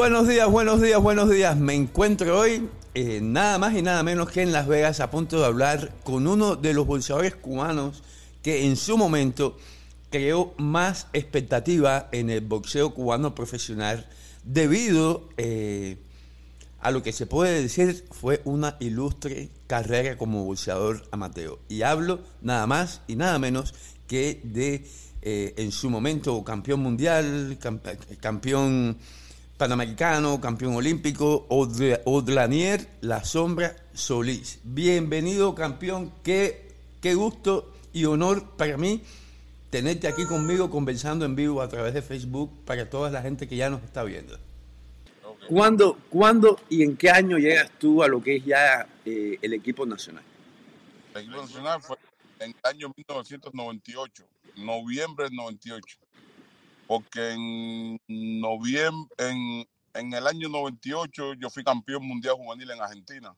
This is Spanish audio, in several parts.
Buenos días, buenos días, buenos días. Me encuentro hoy eh, nada más y nada menos que en Las Vegas a punto de hablar con uno de los bolsadores cubanos que en su momento creó más expectativa en el boxeo cubano profesional debido eh, a lo que se puede decir fue una ilustre carrera como boxeador amateur. Y hablo nada más y nada menos que de eh, en su momento campeón mundial, campeón panamericano, campeón olímpico, Odlanier La Sombra Solís. Bienvenido campeón, qué, qué gusto y honor para mí tenerte aquí conmigo conversando en vivo a través de Facebook para toda la gente que ya nos está viendo. ¿Cuándo, ¿Cuándo, y en qué año llegas tú a lo que es ya eh, el equipo nacional? El equipo nacional fue en el año 1998, noviembre del 98 porque en noviembre, en, en el año 98 yo fui campeón mundial juvenil en Argentina,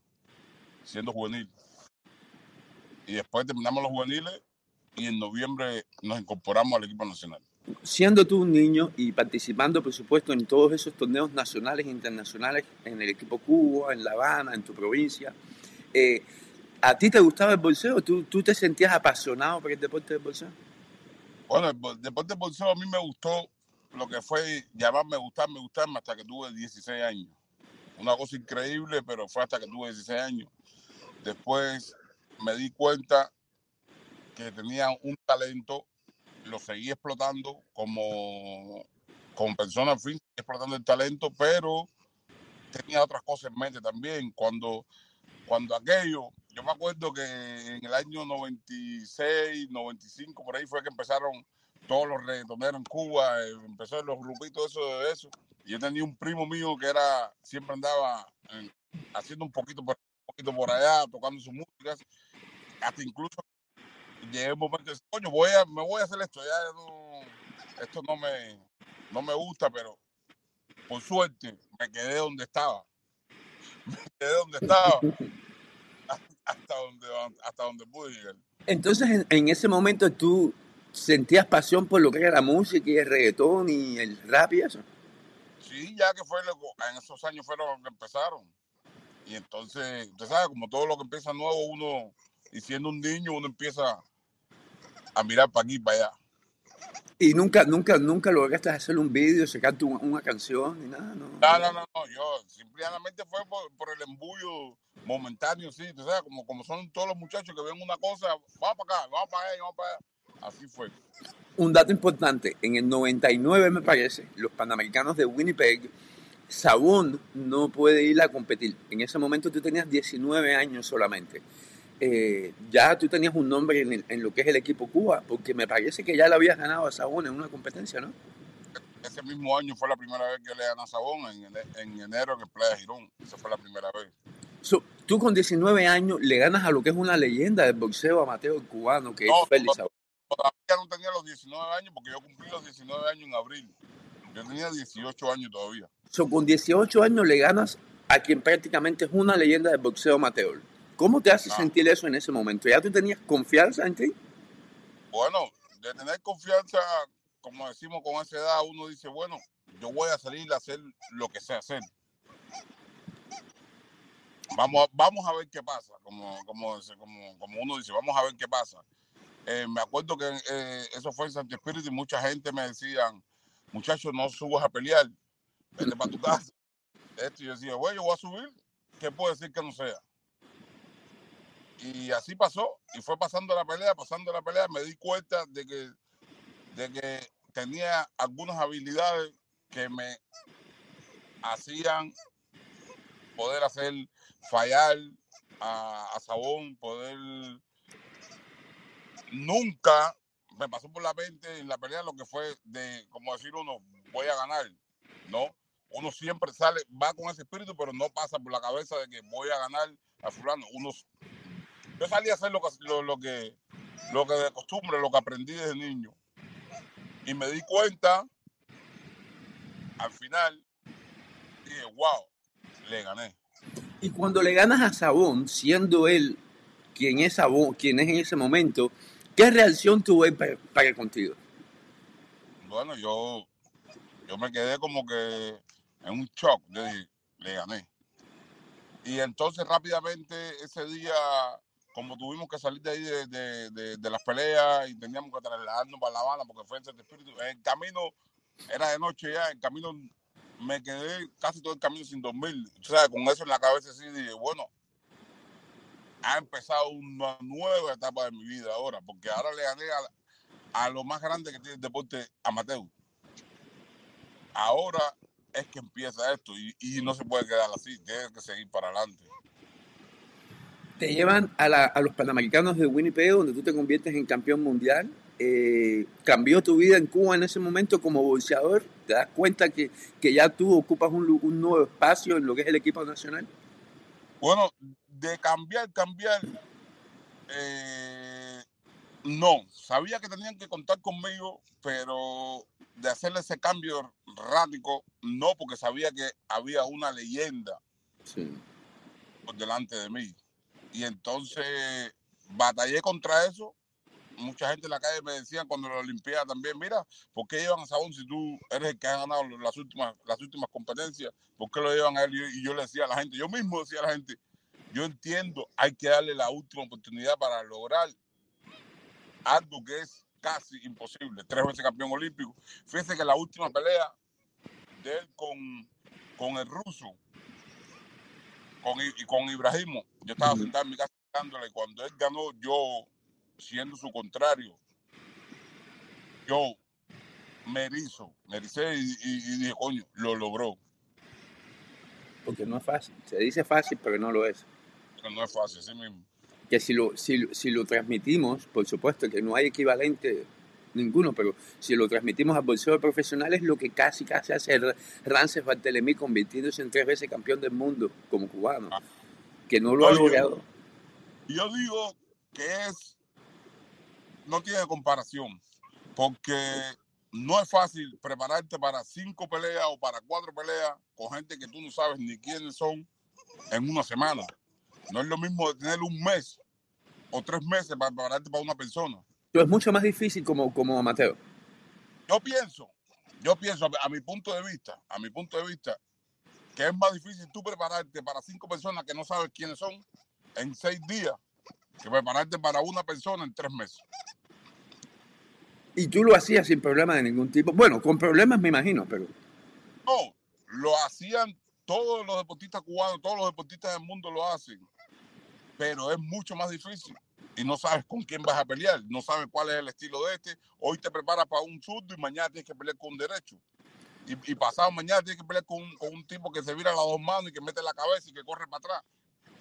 siendo juvenil. Y después terminamos los juveniles y en noviembre nos incorporamos al equipo nacional. Siendo tú un niño y participando, por supuesto, en todos esos torneos nacionales e internacionales, en el equipo Cuba, en La Habana, en tu provincia, eh, ¿a ti te gustaba el bolseo? ¿Tú, ¿Tú te sentías apasionado por el deporte del bolseo? Bueno, el deporte de bolseo a mí me gustó lo que fue llamarme gustarme, gustarme hasta que tuve 16 años. Una cosa increíble, pero fue hasta que tuve 16 años. Después me di cuenta que tenía un talento, lo seguí explotando como, como persona, fin, explotando el talento, pero tenía otras cosas en mente también. Cuando, cuando aquello yo me acuerdo que en el año 96, 95, por ahí fue que empezaron todos los reggaetoneros en Cuba, eh, empezó los grupitos eso de eso. Y yo tenía un primo mío que era, siempre andaba haciendo un poquito por, un allá, tocando sus músicas. Hasta incluso llegué un momento decir, coño, voy a, me voy a hacer esto, ya esto no me, no me gusta, pero por suerte me quedé donde estaba. Me quedé donde estaba hasta donde, hasta donde pude llegar. Entonces, en, ese momento tú sentías pasión por lo que era la música y el reggaetón y el rap y eso. Sí, ya que fue en esos años fueron que empezaron. Y entonces, usted sabe, como todo lo que empieza nuevo, uno, y siendo un niño, uno empieza a mirar para aquí y para allá. Y nunca, nunca, nunca lograste hacer un vídeo, sacarte una, una canción ni nada, ¿no? No, no, no, no. yo simplemente fue por, el embullo momentáneo, sí, tú sabes, como, como son todos los muchachos que ven una cosa, vamos para acá, vamos para allá, vamos para allá. Así fue. Un dato importante, en el 99 me parece, los Panamericanos de Winnipeg, Sabón no puede ir a competir. En ese momento tú tenías 19 años solamente. Eh, ya tú tenías un nombre en, lo que es el equipo Cuba, porque me parece que ya le habías ganado a Sabón en una competencia, ¿no? Ese mismo año fue la primera vez que le gané a Sabón, en, enero en el Playa Girón. Esa fue la primera vez. Tú con 19 años le ganas a lo que es una leyenda del boxeo amateur cubano, que es Félix Sabón. Todavía no tenía los 19 años, porque yo cumplí los 19 años en abril. Yo tenía 18 años todavía. con 18 años le ganas a quien prácticamente es una leyenda del boxeo amateur. ¿Cómo te hace sentir eso en ese momento? ¿Ya tú tenías confianza en ti? Bueno, de tener confianza, como decimos con esa edad, uno dice, bueno, yo voy a salir a hacer lo que sé hacer. Vamos, vamos a ver qué pasa, como, como, como, uno dice, vamos a ver qué pasa. Eh, me acuerdo que eh, eso fue en Santo Espíritu y mucha gente me decían, muchachos, no subas a pelear, vete para tu casa. Esto, y yo decía, bueno, yo voy a subir, ¿qué puedo decir que no sea? Y así pasó, y fue pasando la pelea, pasando la pelea, me di cuenta de que, de que tenía algunas habilidades que me hacían poder hacer fallar a, Sabón, poder nunca me pasó por la mente en la pelea lo que fue de, como decir uno, voy a ganar, ¿no? Uno siempre sale, va con ese espíritu, pero no pasa por la cabeza de que voy a ganar a fulano. Uno yo salí a hacer lo que, lo, que, lo que de costumbre, lo que aprendí desde niño. Y me di cuenta, al final, dije, wow, le gané. Y cuando le ganas a Sabón, siendo él quien es Sabón, quien es en ese momento, ¿qué reacción tuvo él para, contigo? Bueno, yo, yo me quedé como que en un shock. Le gané. Y entonces rápidamente ese día, como tuvimos que salir de ahí de, de, las peleas y teníamos que trasladarnos para La Habana porque fue en ese espíritu, el camino era de noche ya, el camino me quedé casi todo el camino sin dormir. O sea, con eso en la cabeza así dije, bueno, ha empezado una nueva etapa de mi vida ahora, porque ahora le gané a, lo más grande que tiene el deporte amateur. Ahora es que empieza esto y, y, no se puede quedar así, tiene que seguir para adelante. Te llevan a, la, a, los Panamericanos de Winnipeg, donde tú te conviertes en campeón mundial. Eh, ¿Cambió tu vida en Cuba en ese momento como boxeador? ¿Te das cuenta que, que ya tú ocupas un, un, nuevo espacio en lo que es el equipo nacional? Bueno, de cambiar, cambiar, eh, no. Sabía que tenían que contar conmigo, pero de hacerle ese cambio radical, no, porque sabía que había una leyenda sí. por delante de mí. Y entonces batallé contra eso. Mucha gente en la calle me decía cuando la Olimpiada también, mira, ¿por qué llevan a Sabón si tú eres el que ha ganado las últimas, las últimas competencias? ¿Por qué lo llevan a él? Y yo le decía a la gente, yo mismo decía a la gente, yo entiendo, hay que darle la última oportunidad para lograr algo que es casi imposible. Tres veces campeón olímpico. Fíjense que la última pelea de él con, con el ruso con, y con Ibrahimo, yo estaba sentado en mi casa dándole. Cuando él ganó, yo, siendo su contrario, yo me erizo, me ericé y, y, y dije, coño, lo logró. Porque no es fácil. Se dice fácil, pero no lo es. Pero no es fácil, así mismo que si lo, si, si, lo transmitimos, por supuesto que no hay equivalente ninguno, pero si lo transmitimos al bolseo profesional es lo que casi casi hace Rances Bartelemí convirtiéndose en tres veces campeón del mundo como cubano, ah. que no lo no, ha logrado. Yo, yo, digo que es, no tiene comparación, porque no es fácil prepararte para cinco peleas o para cuatro peleas con gente que tú no sabes ni quiénes son en una semana. No es lo mismo tener un mes o tres meses para prepararte para una persona. Pero es mucho más difícil como, como amateur. Yo pienso, yo pienso, a mi punto de vista, a mi punto de vista, que es más difícil tú prepararte para cinco personas que no sabes quiénes son en seis días que prepararte para una persona en tres meses. Y tú lo hacías sin problema de ningún tipo. Bueno, con problemas me imagino, pero. No, lo hacían todos los deportistas cubanos, todos los deportistas del mundo lo hacen pero es mucho más difícil y no sabes con quién vas a pelear, no sabes cuál es el estilo de este. Hoy te preparas para un zurdo y mañana tienes que pelear con un derecho. Y, y pasado mañana tienes que pelear con, con, un tipo que se vira las dos manos y que mete la cabeza y que corre para atrás.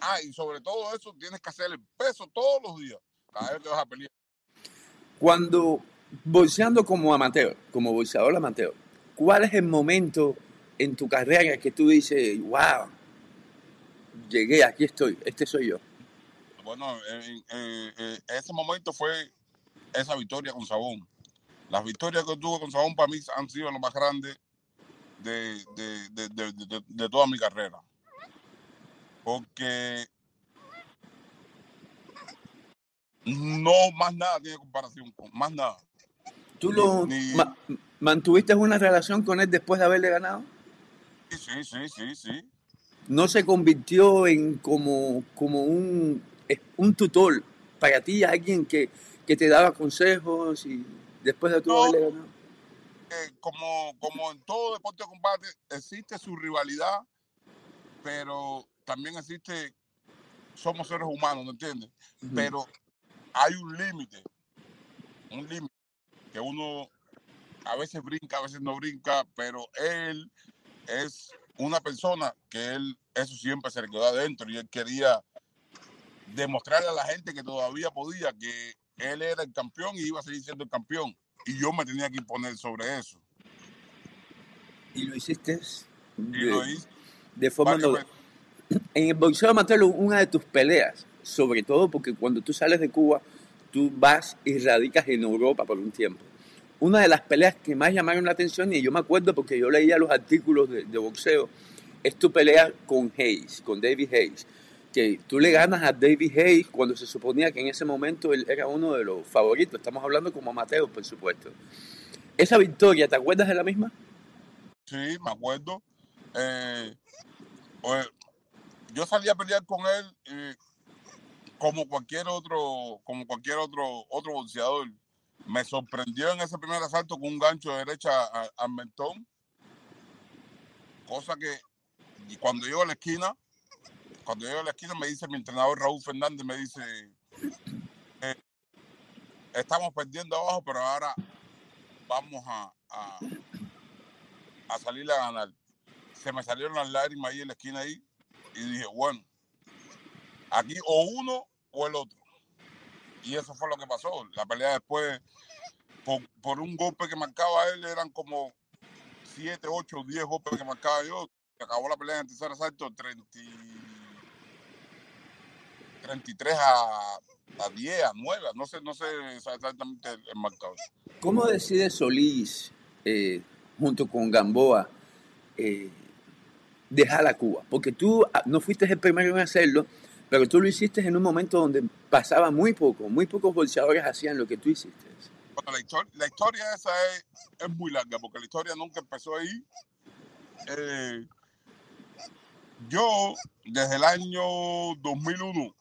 Ah, y sobre todo eso tienes que hacer el peso todos los días, cada vez que vas a pelear. Cuando bolseando como amateur, como bolseador amateur, ¿cuál es el momento en tu carrera que tú dices, wow, llegué, aquí estoy, este soy yo? Bueno, eh, eh, eh, ese momento fue esa victoria con Sabón. Las victorias que tuve con Sabón para mí han sido lo más grande de, de, de, de, de toda mi carrera. Porque no más nada tiene comparación con más nada. ¿Tú lo Ni, ma mantuviste una relación con él después de haberle ganado? Sí, sí, sí, sí. ¿No se convirtió en como, como un un tutor para ti, alguien que, que te daba consejos y después de tu no, haberle ganado? Eh, como, como en todo deporte de combate, existe su rivalidad, pero también existe, somos seres humanos, ¿no entiendes? Uh -huh. Pero hay un límite, un límite que uno a veces brinca, a veces no brinca, pero él es una persona que él, eso siempre se le quedó adentro y él quería demostrarle a la gente que todavía podía que él era el campeón y iba a seguir siendo el campeón. Y yo me tenía que imponer sobre eso. Y lo hiciste de, y lo hice de forma no... En el boxeo amateur, una de tus peleas, sobre todo porque cuando tú sales de Cuba, tú vas y radicas en Europa por un tiempo. Una de las peleas que más llamaron la atención, y yo me acuerdo porque yo leía los artículos de, de boxeo, es tu pelea con Hayes, con David Hayes que tú le ganas a David Hayes cuando se suponía que en ese momento él era uno de los favoritos. Estamos hablando como Mateo, por supuesto. Esa victoria, ¿te acuerdas de la misma? Sí, me acuerdo. Eh, pues, yo salí a pelear con él y como cualquier otro, como cualquier otro, otro boxeador. Me sorprendió en ese primer asalto con un gancho de derecha al mentón. Cosa que cuando llego a la esquina, cuando llego a la esquina me dice mi entrenador Raúl Fernández, me dice, eh, estamos perdiendo abajo, pero ahora vamos a, a, a salir a ganar. Se me salieron las lágrimas ahí en la esquina ahí y dije, bueno, aquí o uno o el otro. Y eso fue lo que pasó. La pelea después, por, un golpe que marcaba él, eran como 7, 8, 10 golpes que marcaba yo. Acabó la pelea en el tercer asalto 30, 33 a, a 10, a 9, no sé, no sé exactamente el, marcador. ¿Cómo decide Solís, eh, junto con Gamboa, eh, dejar a Cuba? Porque tú ah, no fuiste el primero en hacerlo, pero tú lo hiciste en un momento donde pasaba muy poco, muy pocos bolseadores hacían lo que tú hiciste. Bueno, la, historia, la historia esa es, es, muy larga, porque la historia nunca empezó ahí. Eh, yo, desde el año 2001,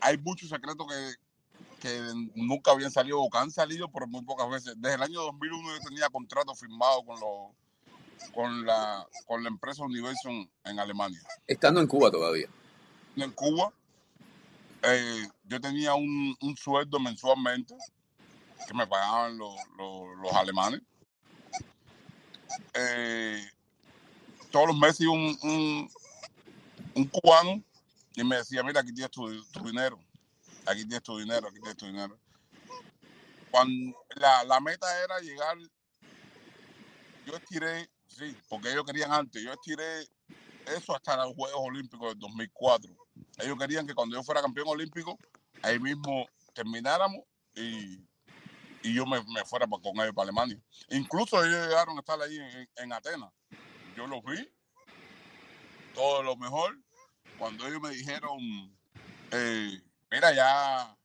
hay muchos secretos que, que nunca habían salido o que han salido por muy pocas veces. Desde el año 2001 yo tenía contrato firmado con los con la, con la empresa Universum en Alemania. Estando en Cuba todavía. En Cuba, eh, yo tenía un, un, sueldo mensualmente que me pagaban los, los, alemanes. Eh, todos los meses un, un, un, cubano y me decía, mira, aquí tienes tu, tu, dinero, aquí tienes tu dinero, aquí tienes tu dinero. Cuando la, la meta era llegar, yo estiré Sí, porque ellos querían antes. Yo estiré eso hasta los Juegos Olímpicos del 2004. Ellos querían que cuando yo fuera campeón olímpico, ahí mismo termináramos y, y yo me, fuera con ellos para Alemania. Incluso ellos llegaron a estar ahí en, Atenas. Yo los vi, todo lo mejor. Cuando ellos me dijeron, eh, mira, ya,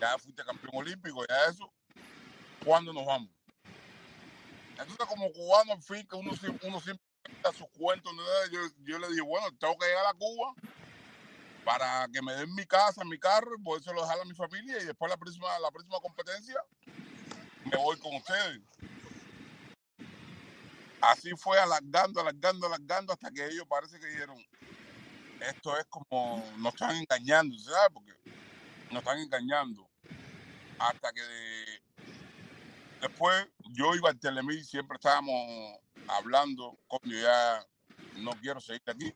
ya fuiste campeón olímpico, ya eso, ¿cuándo nos vamos? Entonces, como cubano, en fin, que uno, siempre da sus cuentos, yo, yo, le dije, bueno, tengo que llegar a Cuba para que me den mi casa, mi carro, y poder dejar a mi familia, y después la próxima, la próxima competencia me voy con ustedes. Así fue alargando, alargando, alargando, hasta que ellos parece que dijeron, esto es como, nos están engañando, ¿sabes? Porque nos están engañando. Hasta que Después yo iba al siempre estábamos hablando, coño, ya no quiero seguir aquí,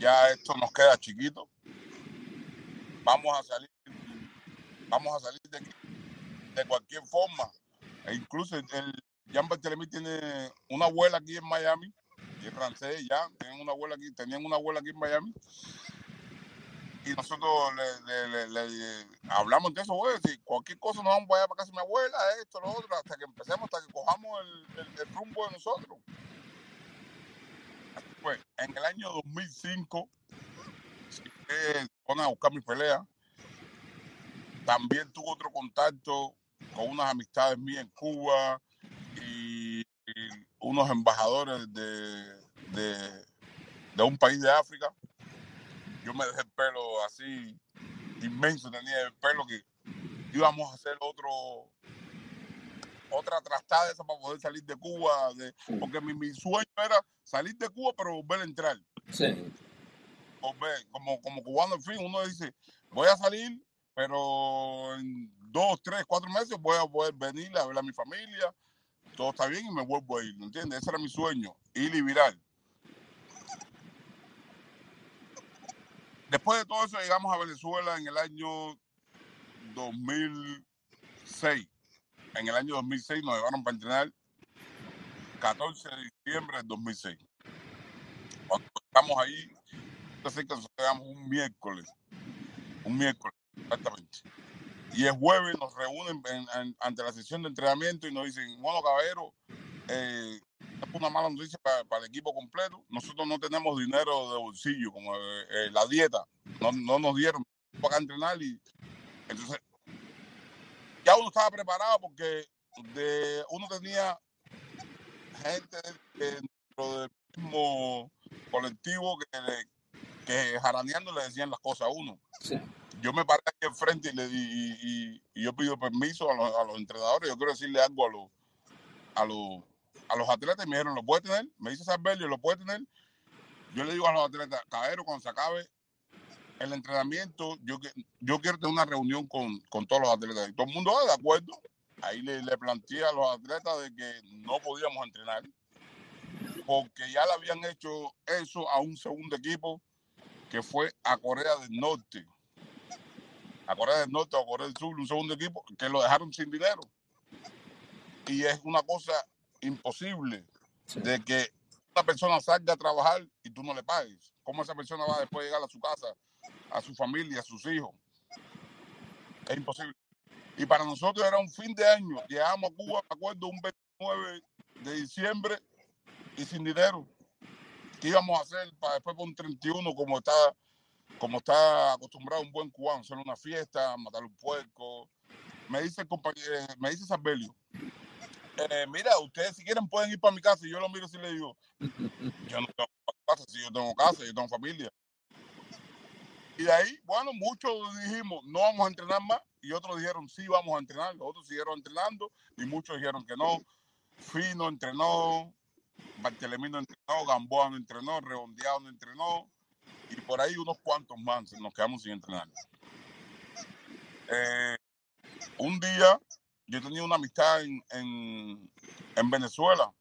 ya esto nos queda chiquito, vamos a salir, vamos a salir de aquí de cualquier forma. E incluso el, Jean Barthelemy tiene una abuela aquí en Miami, y es francés ya, tienen una abuela aquí, tenían una abuela aquí en Miami, y nosotros le, hablamos de eso, güey, si cualquier cosa nos vamos para allá para casa de mi abuela, esto, lo otro, hasta que empecemos, hasta que cojamos el, rumbo de nosotros. Pues, en el año 2005, si van a buscar mi pelea, también tuve otro contacto con unas amistades mías en Cuba y, unos embajadores de, de un país de África yo me dejé el pelo así inmenso, tenía el pelo que íbamos a hacer otro otra trastada esa para poder salir de Cuba, de, porque mi, mi, sueño era salir de Cuba pero volver a entrar. Sí. como, como cubano, en fin, uno dice, voy a salir, pero en dos, tres, cuatro meses voy a poder venir a ver a mi familia, todo está bien y me vuelvo a ir, ¿entiendes? Ese era mi sueño, ir y virar. Después de todo eso llegamos a Venezuela en el año 2006. En el año 2006 nos llevaron para entrenar 14 de diciembre del 2006. Cuando estamos ahí, que nos llegamos un miércoles. Un miércoles, exactamente. Y el jueves nos reúnen ante la sesión de entrenamiento y nos dicen, bueno, caballero, eh, una mala noticia para, el equipo completo. Nosotros no tenemos dinero de bolsillo, como eh, eh, la dieta. No, no, nos dieron para entrenar y entonces ya uno estaba preparado porque de, uno tenía gente dentro del mismo colectivo que, que jaraneando le decían las cosas a uno. Yo me paré aquí enfrente y, le, y, y, yo pido permiso a los, a los, entrenadores. Yo quiero decirle algo a los, a los, a los atletas me dijeron, ¿lo puede tener? Me dice Sarbelio, ¿lo puede tener? Yo le digo a los atletas, caballero, cuando se acabe el entrenamiento, yo, yo quiero tener una reunión con, con todos los atletas. Y todo el mundo va de acuerdo. Ahí le, le planteé a los atletas de que no podíamos entrenar porque ya le habían hecho eso a un segundo equipo que fue a Corea del Norte. A Corea del Norte o a Corea del Sur, un segundo equipo que lo dejaron sin dinero. Y es una cosa imposible de que una persona salga a trabajar y tú no le pagues. ¿Cómo esa persona va después a llegar a su casa, a su familia, a sus hijos? Es imposible. Y para nosotros era un fin de año. Llegamos a Cuba, me acuerdo, un 29 de diciembre y sin dinero. ¿Qué íbamos a hacer para después por un 31 como está, como está acostumbrado un buen cubano? Hacer una fiesta, matar un puerco. Me dice, eh, me dice Sarbelio, eh, mira, ustedes si quieren pueden ir para mi casa y yo lo miro y le digo, yo no tengo casa, si yo tengo casa, yo tengo familia. Y de ahí, bueno, muchos dijimos, no vamos a entrenar más, y otros dijeron, sí, vamos a entrenar, los otros siguieron entrenando, y muchos dijeron que no. Fino entrenó, Bartelemí no entrenó, Gamboa no entrenó, Redondeado no entrenó, y por ahí unos cuantos más nos quedamos sin entrenar. Eh, un día yo tenía una amistad en, en, Venezuela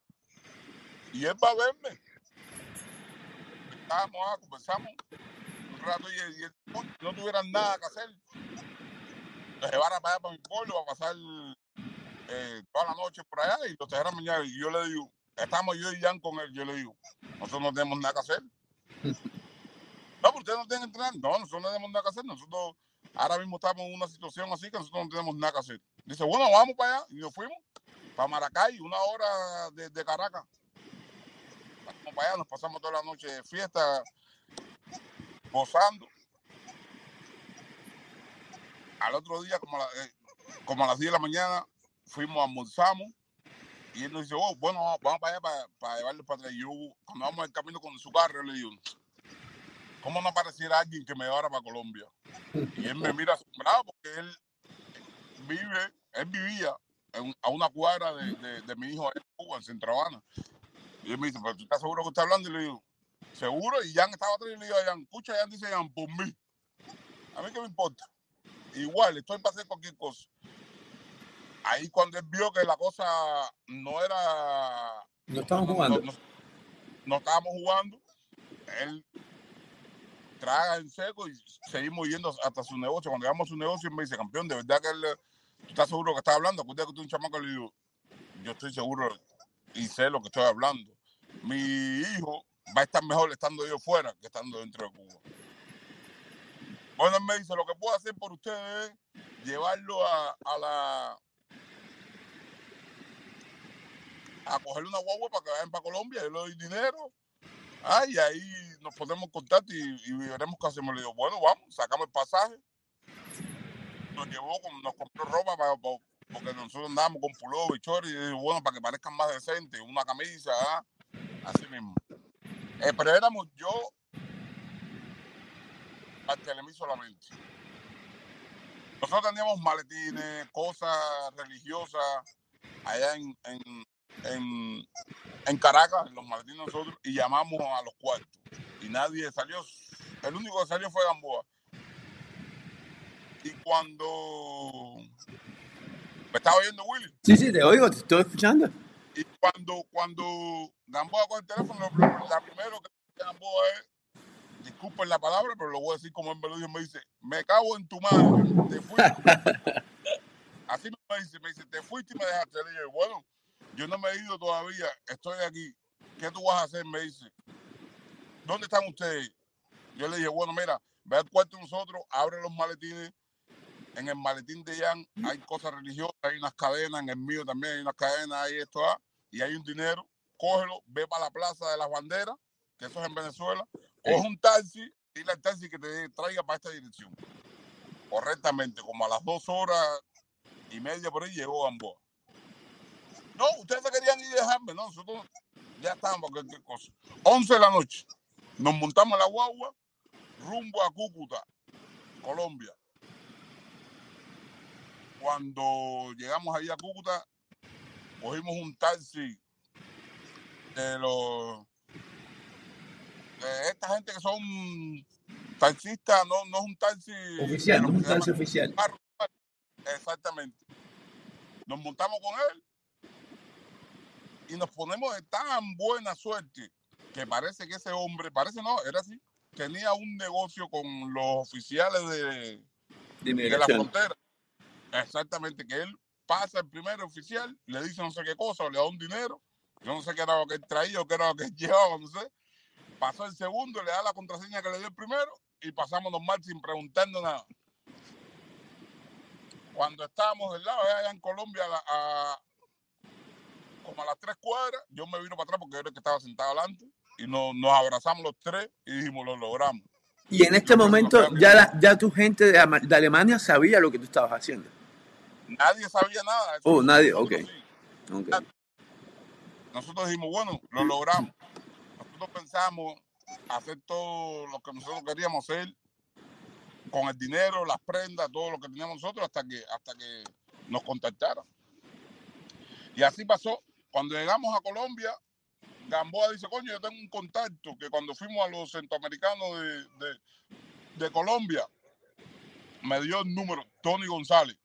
y él va a verme. Estábamos, ah, conversamos un rato y, él, no tuviera nada que hacer. Lo llevara para allá para mi pueblo a pasar eh, toda la noche por allá y lo trajera mañana. Y yo le digo, estamos yo y Jan con él. Yo le digo, nosotros no tenemos nada que hacer. No, pero ustedes no tienen que entrenar. No, nosotros no tenemos nada que hacer. Nosotros ahora mismo estamos en una situación así que nosotros no tenemos nada que hacer. Dice, bueno, vamos para allá. Y nos fuimos para Maracay, una hora de, Caracas. Vamos para allá, nos pasamos toda la noche de fiesta, gozando. Al otro día, como a, eh, a las 10 de la mañana, fuimos, almorzamos. Y él nos dice, oh, bueno, vamos para allá para, para llevarlo para atrás. Y yo, cuando vamos en camino con su carro, le digo, ¿cómo no apareciera alguien que me llevara para Colombia? Y él me mira asombrado porque él vive él vivía a una cuadra de, de, mi hijo en Cuba, en Centro Habana. Y él me dice, pero tú estás seguro que está hablando? Y le digo, seguro. Y Jan estaba atrás y le digo a Jan, escucha, Jan dice Jan, por mí. A mí qué me importa. Igual, estoy para hacer cualquier cosa. Ahí cuando él vio que la cosa no era... No estábamos jugando. No, no, estábamos jugando. Él traga en seco y seguimos yendo hasta su negocio. Cuando llegamos a su negocio, él me dice, campeón, de verdad que él estás seguro que estás hablando? Acuérdate que tú un chamaco le digo, yo estoy seguro y sé lo que estoy hablando. Mi hijo va a estar mejor estando yo fuera que estando dentro de Cuba. Bueno, él me dice, lo que puedo hacer por ustedes es llevarlo a, la... a cogerle una guagua para que vayan para Colombia, yo le doy dinero. Ay, ahí nos podemos contar y, y veremos qué hacemos. Le digo, bueno, vamos, sacamos el pasaje nos llevó, nos compró ropa para, porque nosotros andábamos con pullover y y bueno, para que parezcan más decentes, una camisa, ¿ah? así mismo. Eh, pero éramos yo, mí solamente. Nosotros teníamos maletines, cosas religiosas allá en, en, en, en Caracas, en los maletines nosotros, y llamamos a los cuartos. Y nadie salió, el único que salió fue Gamboa y cuando me estaba oyendo Willy. Sí, sí, te oigo, te estoy escuchando. Y cuando, cuando Gamboa con el teléfono, la primero que Gamboa es, disculpen la palabra, pero lo voy a decir como lo dijo, me dice, me cago en tu madre, te fuiste. Así me dice, me dice, te fuiste y me dejaste. Le dije, bueno, yo no me he ido todavía, estoy aquí. ¿Qué tú vas a hacer? Me dice, ¿dónde están ustedes? Yo le dije, bueno, mira, ve al cuarto de nosotros, abre los maletines, en el maletín de Jan hay cosas religiosas, hay unas cadenas, en el mío también hay unas cadenas, hay esto, ah, y hay un dinero, cógelo, ve para la plaza de las banderas, que eso es en Venezuela, coge un taxi, dile al taxi que te traiga para esta dirección. Correctamente, como a las dos horas y media por ahí llegó Gamboa. No, ustedes se querían ir y dejarme, no, nosotros ya estábamos, cualquier cosa. 11 de la noche, nos montamos en la guagua, rumbo a Cúcuta, Colombia. Cuando llegamos ahí a Cúcuta, cogimos un taxi de los de esta gente que son taxistas, no, no es un taxi Oficial, no es un taxi oficial. carro. Exactamente. Nos montamos con él y nos ponemos de tan buena suerte que parece que ese hombre, parece no, era así, tenía un negocio con los oficiales de, De de la frontera. Exactamente, que él pasa el primer oficial, le dice no sé qué cosa, o le da un dinero. Yo no sé qué era lo que él traía o qué era lo que él llevaba, no sé. Pasó el segundo, le da la contraseña que le dio el primero y pasamos normal sin preguntarnos nada. Cuando estábamos del lado, allá en Colombia, a, como a las tres cuadras, yo me vino para atrás porque yo era el que estaba sentado adelante y nos, nos abrazamos los tres y dijimos, lo logramos. Y en este Yo momento ya, la- ya tu gente de, de Alemania sabía lo que tú estabas haciendo. Nadie sabía nada. eso Oh, nadie, ok. sí. Nosotros dijimos, bueno, lo logramos. Nosotros pensamos hacer todo lo que nosotros queríamos hacer con el dinero, las prendas, todo lo que teníamos nosotros hasta que, hasta que nos contactaran. Y así pasó. Cuando llegamos a Colombia, Gamboa dice, coño, yo tengo un contacto que cuando fuimos a los centroamericanos de, de- de Colombia, me dio el número, Tony González.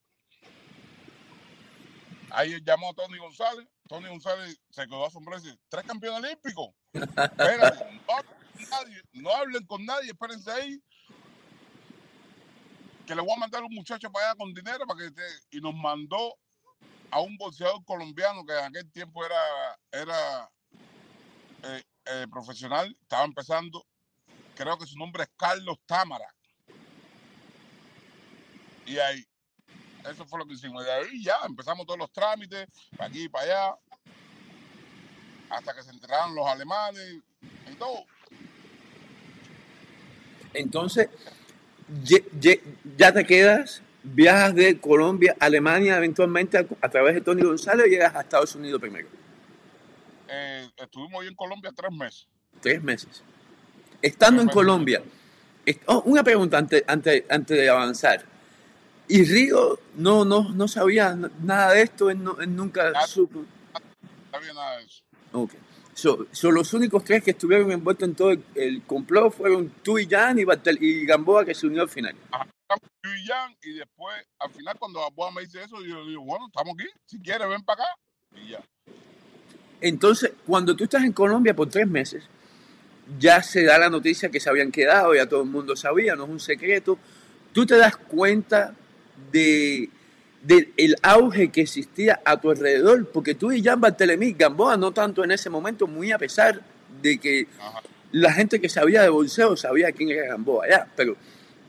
Ahí llamó a Tony González. Tony González se quedó asombrado y dice, tres campeones olímpicos. Espérate, no, hablen con nadie, no hablen con nadie, espérense ahí. Que le voy a mandar a un muchacho para allá con dinero para que te... Y nos mandó a un boxeador colombiano que en aquel tiempo era, era eh, eh, profesional, estaba empezando. Creo que su nombre es Carlos Támara. Y ahí, eso fue lo que hicimos. De ahí ya empezamos todos los trámites, para aquí y para allá, hasta que se enteraron los alemanes y todo. Entonces, ya te quedas, viajas de Colombia a Alemania eventualmente a, través de Tony González y llegas a Estados Unidos primero. Eh, estuvimos ahí en Colombia tres meses. Tres meses. Estando en meses. Colombia, est- oh, una pregunta antes, antes, antes de avanzar. ¿Y Río no, no, no sabía nada de esto? Él, no- él nunca Nada. supo. No sabía nada de eso. Ok. So, so los únicos tres que estuvieron envueltos en todo el, el complot fueron tú y Jan y, Bartel- y Gamboa que se unió al final. Ajá, yo y Jan, y después, al final, cuando Gamboa me dice eso, yo digo, bueno, estamos aquí. Si quieres, ven para acá. Y ya. Entonces, cuando tú estás en Colombia por tres meses, ya se da la noticia que se habían quedado, ya todo el mundo sabía, no es un secreto. Tú te das cuenta de del auge que existía a tu alrededor, porque tú y Jan Bartelemí, Gamboa no tanto en ese momento, muy a pesar de que Ajá. la gente que sabía de bolseo sabía quién era Gamboa ya, pero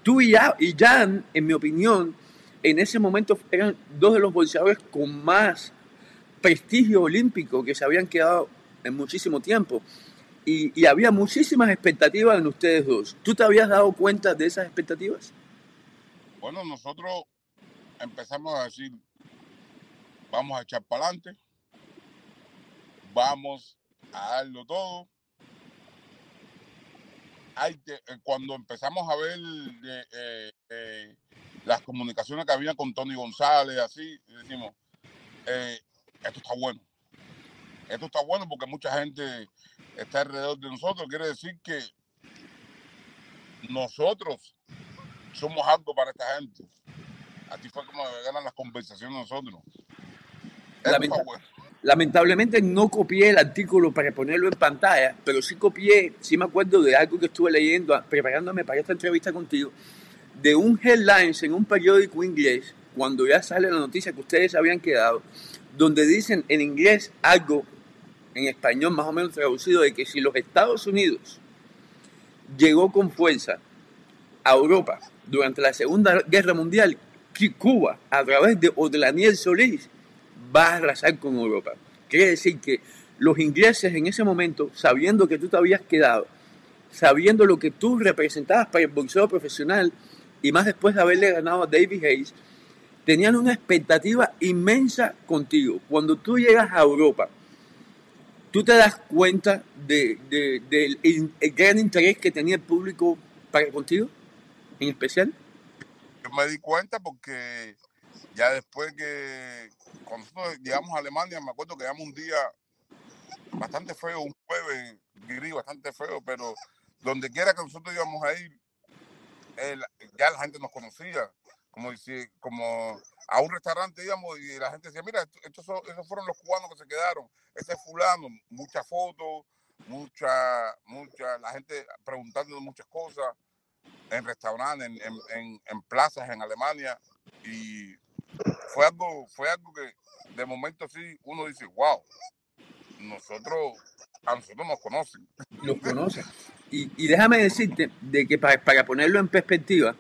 tú y Jan, en mi opinión, en ese momento eran dos de los bolseadores con más prestigio olímpico que se habían quedado en muchísimo tiempo. Y, y había muchísimas expectativas en ustedes dos. ¿Tú te habías dado cuenta de esas expectativas? Bueno, nosotros empezamos a decir, vamos a echar para adelante, vamos a darlo todo. Hay eh, cuando empezamos a ver eh, eh, las comunicaciones que había con Tony González, así, decimos, esto está bueno. Esto está bueno porque mucha gente está alrededor de nosotros. Quiere decir que nosotros somos algo para esta gente. Así fue como ganan las conversaciones nosotros. Lamenta-. Lamentablemente no copié el artículo para ponerlo en pantalla, pero sí copié, sí me acuerdo de algo que estuve leyendo, preparándome para esta entrevista contigo, de un headlines en un periódico inglés, cuando ya sale la noticia que ustedes habían quedado, donde dicen en inglés algo, en español más o menos traducido, de que si los Estados Unidos llegó con fuerza a Europa durante la Segunda Guerra Mundial, que Cuba, a través de Odlaniel Solís, va a arrasar con Europa. Quiere decir que los ingleses en ese momento, sabiendo que tú te habías quedado, sabiendo lo que tú representabas para el boxeo profesional, y más después de haberle ganado a David Hayes, tenían una expectativa inmensa contigo. Cuando tú llegas a Europa, tú te das cuenta de, de- del gran interés que tenía el público para contigo, en especial. Yo me di cuenta porque ya después que cuando nosotros llegamos a Alemania, me acuerdo que llegamos un día bastante feo, un jueves gris, bastante feo, pero donde quiera que nosotros íbamos a ir, ya la gente nos conocía, como si, como a un restaurante íbamos y la gente decía, mira, esto- estos, son- esos fueron los cubanos que se quedaron, ese es fulano, muchas fotos, mucha, mucha, la gente preguntando muchas cosas en restaurantes, en, en, en, plazas en Alemania y fue algo, fue algo que de momento sí uno dice, wow, nosotros, a nosotros nos conocen. los conoces. Y, y déjame decirte de que para, para ponerlo en perspectiva,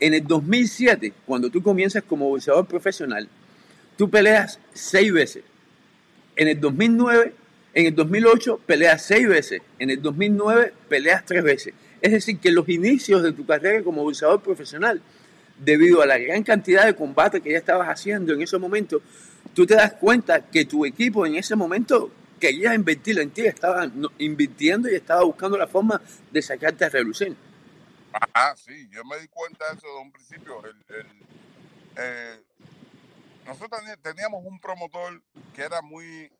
en el 2007, cuando tú comienzas como boxeador profesional, tú peleas seis veces. En el 2009, en el 2008 peleas seis veces. En el 2009 peleas tres veces. Es decir, que los inicios de tu carrera como boxeador profesional, debido a la gran cantidad de combate que ya estabas haciendo en ese momento, tú te das cuenta que tu equipo en ese momento quería invertir en ti, estaba invirtiendo y estaba buscando la forma de sacarte a relucir. Ah, sí, yo me di cuenta de eso de un principio. Eh, nosotros teníamos un promotor que era muy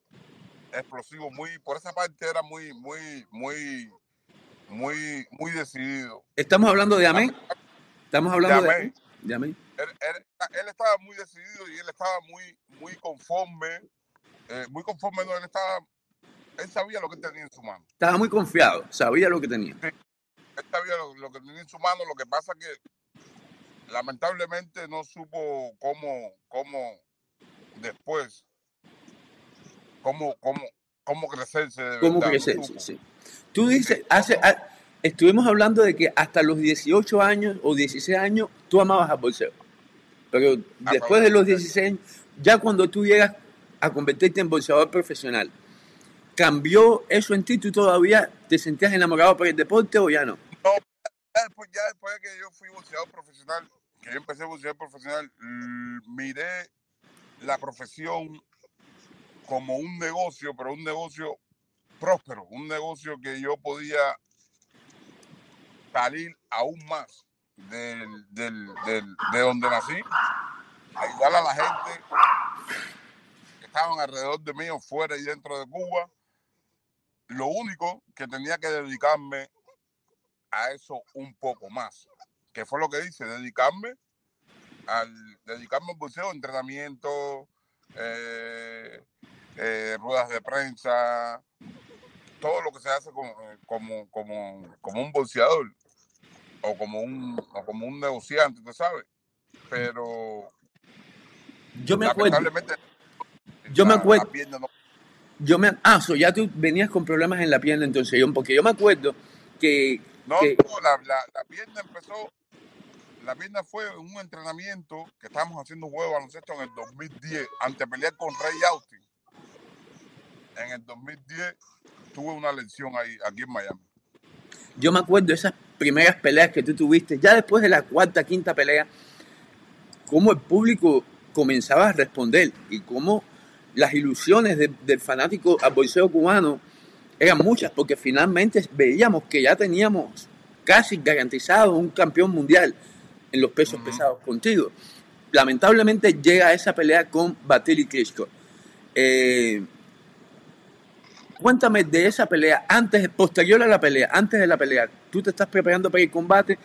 explosivo, muy, por esa parte era muy, muy, muy, muy, muy decidido. Estamos hablando de Amén. Estamos hablando de Amén. De Amén. Él, él- él estaba muy decidido y él estaba muy, muy conforme, eh, muy conforme, no, él estaba, él sabía lo que tenía en su mano. Estaba muy confiado, sabía lo que tenía. él sabía lo, lo que tenía en su mano, lo que pasa que lamentablemente no supo cómo, cómo después, cómo, cómo, cómo crecerse de ¿Cómo verdad, no crecer? supo. Sí. Tú dices, hace, a- estuvimos hablando de que hasta los 18 años o 16 años tú amabas al boxeo. Pero después de los 16 años, ya cuando tú llegas a convertirte en boxeador profesional, ¿cambió eso en ti? ¿Tú todavía te sentías enamorado por el deporte o ya no? Ya después, ya después de que yo fui boxeador profesional, que yo empecé a boxear profesional, mm, miré la profesión como un negocio, pero un negocio próspero, un negocio que yo podía salir aún más de donde nací, ayudar a la gente que estaban alrededor de mí, fuera y dentro de Cuba. Lo único que tenía que dedicarme a eso un poco más, que fue lo que hice, dedicarme al dedicarme al boxeo, entrenamiento, eh, eh, ruedas de prensa, todo lo que se hace como, como, como, como un boxeador o como un, o como un negociante, ¿tú sabes? Pero Yo me acuerdo. lamentablemente Yo me la- acuerdo. la pierna no- Yo me, ah, so ya tú venías con problemas en la pierna entonces, yo, porque yo me acuerdo que, No, que- no, la, la, la pierna empezó, la pierna fue un entrenamiento que estábamos haciendo un juego de baloncesto en el 2010, antes de pelear con Ray Austin. En el 2010 tuve una lesión ahí, aquí en Miami. yo me acuerdo de esas primeras peleas que tú tuviste, ya después de la cuarta, quinta pelea, cómo el público comenzaba a responder y cómo las ilusiones de- del fanático al boxeo cubano eran muchas, porque finalmente veíamos que ya teníamos casi garantizado un campeón mundial en los pesos pesados contigo. Lamentablemente llega esa pelea con Batili Klitschko. Eh, cuéntame de esa pelea, antes, posterior a la pelea, antes de la pelea, tú te estás preparando para el combate,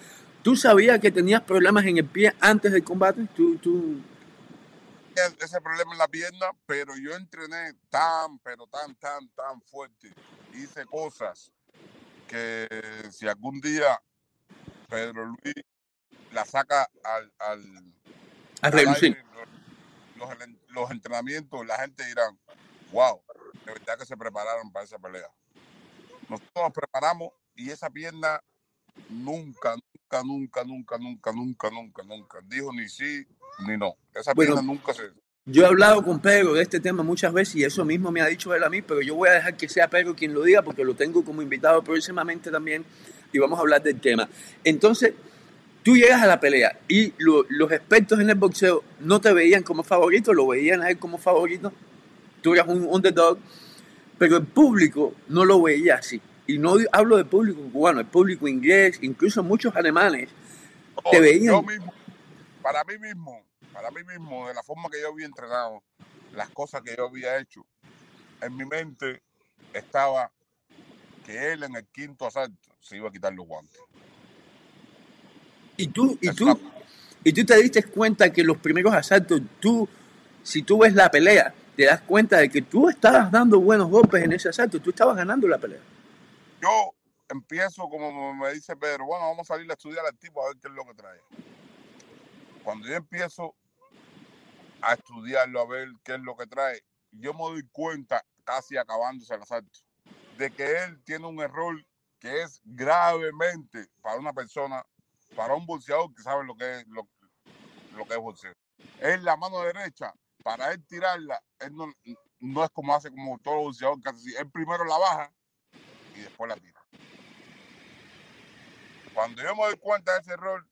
¿tú sabías que tenías problemas en el pie antes del combate? ¿Tú, tú... Ese problema en la pierna, pero yo entrené tan, pero tan, tan, tan fuerte. Hice cosas que si algún día Pedro Luis la saca al, al, al aire, los, los- los entrenamientos, la gente dirá, wow, de verdad que se prepararon para esa pelea. Nosotros nos preparamos y esa pierna nunca, nunca, nunca, nunca, nunca, nunca, nunca, nunca dijo ni sí ni no. Esa Bueno. pierna nunca se... Yo he hablado con Pedro de este tema muchas veces y eso mismo me ha dicho él a mí, pero yo voy a dejar que sea Pedro quien lo diga porque lo tengo como invitado próximamente también y vamos a hablar del tema. Entonces, tú llegas a la pelea y los expertos en el boxeo no te veían como favorito, lo veían a él como favorito. Tú eras un underdog, pero el público no lo veía así. Y no hablo del público cubano, el público inglés, incluso muchos alemanes, te veían. para mí mismo, para mí mismo, de la forma que yo había entrenado, las cosas que yo había hecho, en mi mente estaba que él en el quinto asalto se iba a quitar los guantes. Y tú, y tú, y tú te diste cuenta que los primeros asaltos, tú, si tú ves la pelea, te das cuenta de que tú estabas dando buenos golpes en ese asalto, tú estabas ganando la pelea. Yo empiezo, como me dice Pedro, bueno, vamos a salir a estudiar al tipo a ver qué es lo que trae. Cuando yo empiezo a estudiarlo, a ver qué es lo que trae, yo me doy cuenta, casi acabándose el asalto, de que él tiene un error que es gravemente para una persona para un boxeador que sabe lo que es lo, que es boxeo. Es la mano derecha, para él tirarla, él no, no es como hace como todo boxeador, casi él primero la baja y después la tira. Cuando yo me doy cuenta de ese error,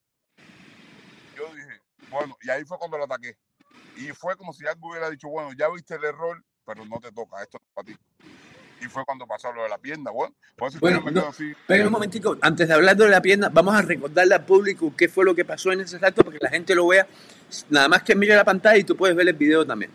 yo dije, bueno, y ahí fue cuando lo ataqué. Y fue como si algo hubiera dicho, bueno, ya viste el error, pero no te toca, esto es para ti y fue cuando pasó lo de la pierna. Bueno, Pero un momentico, antes de hablar de la pierna, vamos a recordarle al público qué fue lo que pasó en ese rato para que la gente lo vea. Nada más que mire la pantalla y tú puedes ver el video también.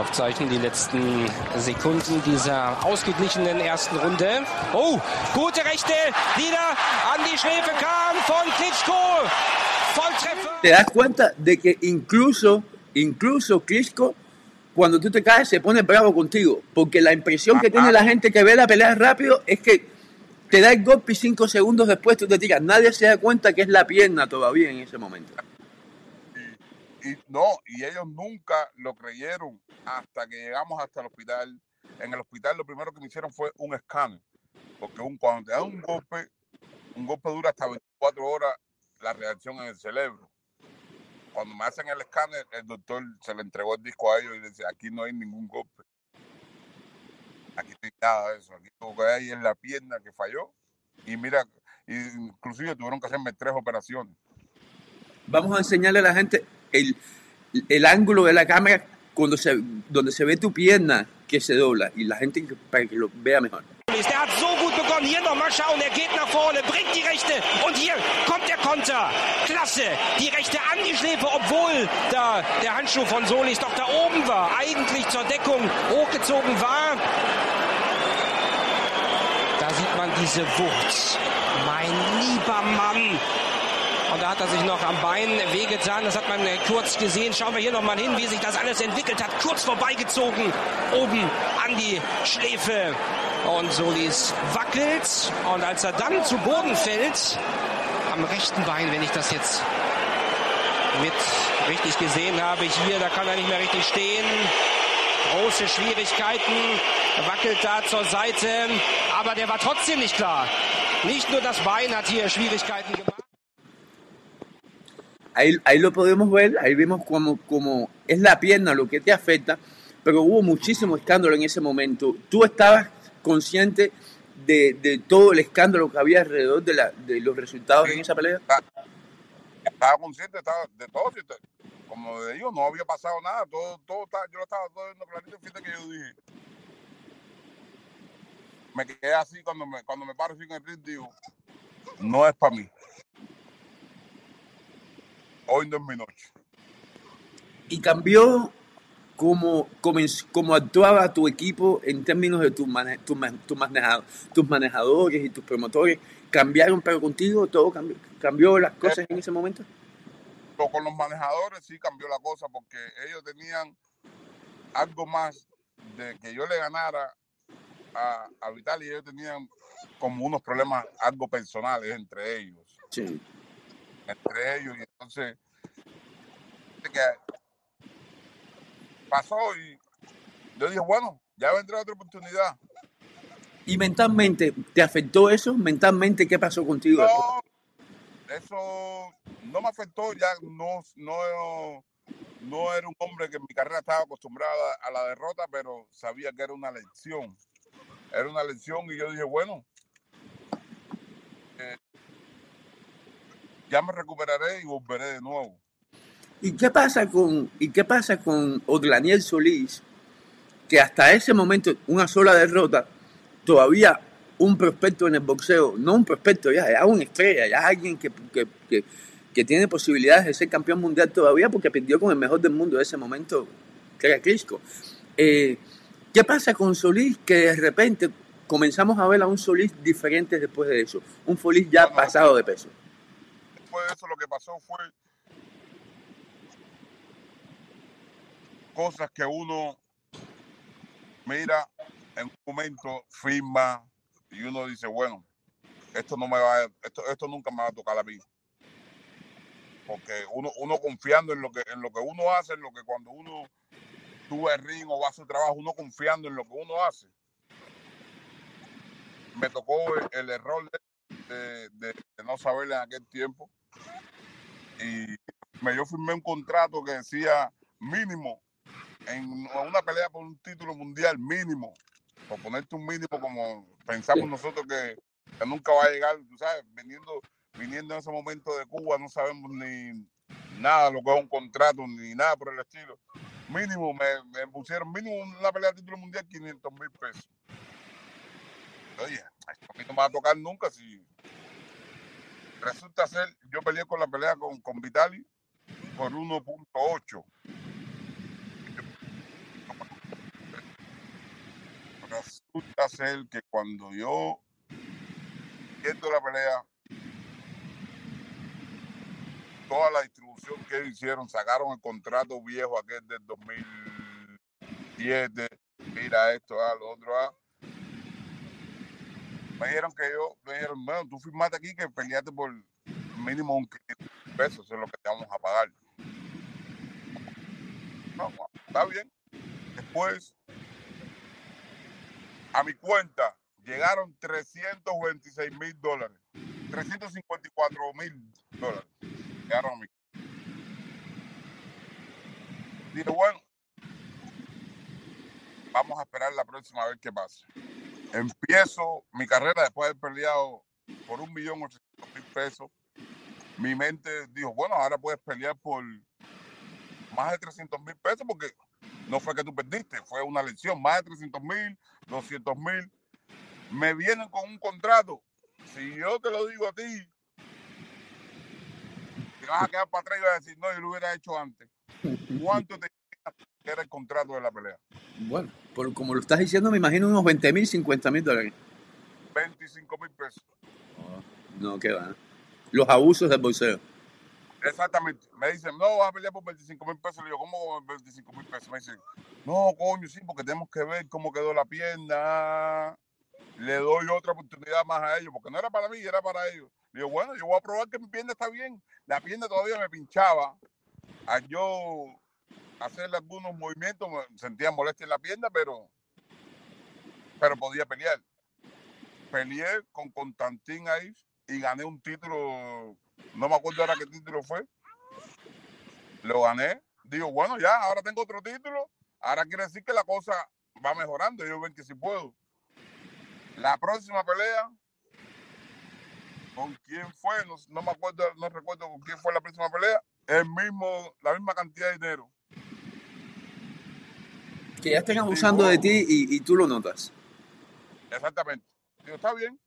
Aufzeichnen die letzten Sekunden dieser ausgeglichenen ersten Runde. Oh, gute Rechte, wieder an die Schläfe kam von Klitschko. Te das cuenta de que incluso, incluso Klitschko, cuando tú te caes, se pone bravo contigo. Porque la impresión que tiene la gente que ve la pelea rápido es que te da el golpe y cinco segundos después tú te tiras. Nadie se da cuenta que es la pierna todavía en ese momento. Y, no, y ellos nunca lo creyeron hasta que llegamos hasta el hospital. En el hospital lo primero que me hicieron fue un escáner. Porque un, cuando te da un golpe, un golpe dura hasta 24 horas la reacción en el cerebro. Cuando me hacen el escáner, el doctor se le entregó el disco a ellos y dice, aquí no hay ningún golpe. Aquí no hay nada de eso. Aquí lo que hay es la pierna que falló. Y mira, inclusive tuvieron que hacerme tres operaciones. Vamos a enseñarle a la gente el, el ángulo de la cámara cuando se, donde se ve tu pierna que se dobla y la gente para que lo vea mejor. Der hat so gut begonnen. Hier nochmal schauen. Er geht nach vorne, bringt die Rechte. Und hier kommt der Konter. Klasse. Die Rechte an die Schläfe, obwohl da der Handschuh von Solis doch da oben war. Eigentlich zur Deckung hochgezogen war. Sieht man diese Wucht. Mein lieber Mann. Und da hat er sich noch am Bein wehgetan. Das hat man kurz gesehen. Schauen wir hier nochmal hin, wie sich das alles entwickelt hat. Kurz vorbeigezogen. Oben an die Schläfe. Und Solis wackelt. Und als er dann zu Boden fällt, am rechten Bein, wenn ich das jetzt mit richtig gesehen habe, hier, da kann er nicht mehr richtig stehen. Große Schwierigkeiten, wackelt da zur Seite, aber der war trotzdem nicht klar. Nicht nur das Bein hat hier Schwierigkeiten gemacht. Ahí, ahí, lo podemos ver, ahí vemos como, como es la pierna lo que te afecta, pero hubo muchísimo escándalo en ese momento. Tú estabas consciente de, de, todo el escándalo que había alrededor de, la, de los resultados en esa pelea? Estaba, consciente de todo. Como le digo, no había pasado nada. Todo, todo yo lo estaba todo viendo clarito. Fíjate que yo dije. Me quedé así cuando me, cuando me paro en el ring, digo, no es para mí. Hoy no es mi noche. Y cambió cómo, cómo, actuaba tu equipo en términos de tus tu, tu manejado, tus manejadores y tus promotores. ¿Cambiaron pero contigo? ¿Todo cambió, cambió las cosas en ese momento? Con los manejadores sí cambió la cosa porque ellos tenían algo más de que yo le ganara a, a Vital y ellos tenían como unos problemas algo personales entre ellos. Sí. Entre ellos y entonces que pasó y yo dije, bueno, ya vendrá otra oportunidad. ¿Y mentalmente te afectó eso? ¿Mentalmente qué pasó contigo? No, eso no me afectó, ya no, no, no era un hombre que en mi carrera estaba acostumbrada a la derrota, pero sabía que era una lección. era una lección y yo dije, bueno, eh, ya me recuperaré y volveré de nuevo. ¿Y qué pasa con, y qué pasa con Odlaniel Solís? Que hasta ese momento, una sola derrota, todavía un prospecto en el boxeo, no un prospecto ya, ya una estrella, ya alguien que, que, que, que, tiene posibilidades de ser campeón mundial todavía porque perdió con el mejor del mundo en ese momento, que era Crisco. Eh, ¿Qué pasa con Solís que de repente comenzamos a ver a un Solís diferente después de eso? Un Solís ya pasado de peso. Después de eso lo que pasó fue cosas que uno mira en un momento, firma y uno dice, bueno, esto no me va, esto, esto nunca me va a tocar a mí. Porque uno, uno confiando en lo que en lo que uno hace, en lo que cuando uno sube el ring o va a su trabajo, uno confiando en lo que uno hace. Me tocó el, error de, no saber en aquel tiempo. Y me, yo firmé un contrato que decía mínimo en una pelea por un título mundial mínimo, por ponerte un mínimo como pensamos sí. nosotros que, que, nunca va a llegar, tú sabes, viniendo, viniendo en ese momento de Cuba, no sabemos ni nada lo que es un contrato, ni nada por el estilo. Mínimo, me, me pusieron mínimo una pelea de título mundial 500 mil pesos. Oye, esto a mí no me va a tocar nunca si resulta ser, yo peleé con la pelea con, con Vitali por 1.8 resulta ser que cuando yo viendo la pelea, toda la distribución que hicieron, sacaron el contrato viejo aquel del 2007, mira esto, a lo otro, a. Me dijeron que yo, me dijeron, bueno, tú firmaste aquí que peleaste por mínimo un 500 pesos, eso es lo que te vamos a pagar. No, está bien. Después a mi cuenta llegaron 326 mil dólares. 354 mil dólares. Llegaron a mi Dije, bueno, vamos a esperar la próxima vez qué pasa. Empiezo mi carrera después de haber peleado por un millón ochocientos mil pesos. Mi mente dijo, bueno, ahora puedes pelear por más de 300 mil pesos porque no fue que tú perdiste, fue una lección, más de 300 mil, 200 mil. Me vienen con un contrato. Si yo te lo digo a ti, te vas a quedar para atrás y vas a decir, no, yo lo hubiera hecho antes. ¿Cuánto te era el contrato de la pelea? Bueno, por, como lo estás diciendo, me imagino unos 20 mil, 50 mil dólares. 25 mil pesos. Oh, no, qué va. Los abusos del bolseo. Exactamente. Me dicen, no, vas a pelear por 25 mil pesos. Le digo, ¿cómo 25 mil pesos? Me dicen, no, coño, sí, porque tenemos que ver cómo quedó la pierna. Le doy otra oportunidad más a ellos, porque no era para mí, era para ellos. Le digo, bueno, yo voy a probar que mi pierna está bien. La pierna todavía me pinchaba. Al yo hacerle algunos movimientos, sentía molestia en la pierna, pero, pero podía pelear. Peleé con Constantín ahí y gané un título no me acuerdo ahora qué título fue. Lo gané. Digo, bueno, ya, ahora tengo otro título. Ahora quiere decir que la cosa va mejorando. Yo ven que si puedo. La próxima pelea, ¿con quién fue? No, no, me acuerdo, no recuerdo con quién fue la próxima pelea. El mismo, la misma cantidad de dinero. Que ya estén abusando Digo, de ti y, y tú lo notas. Exactamente. Digo, está bien.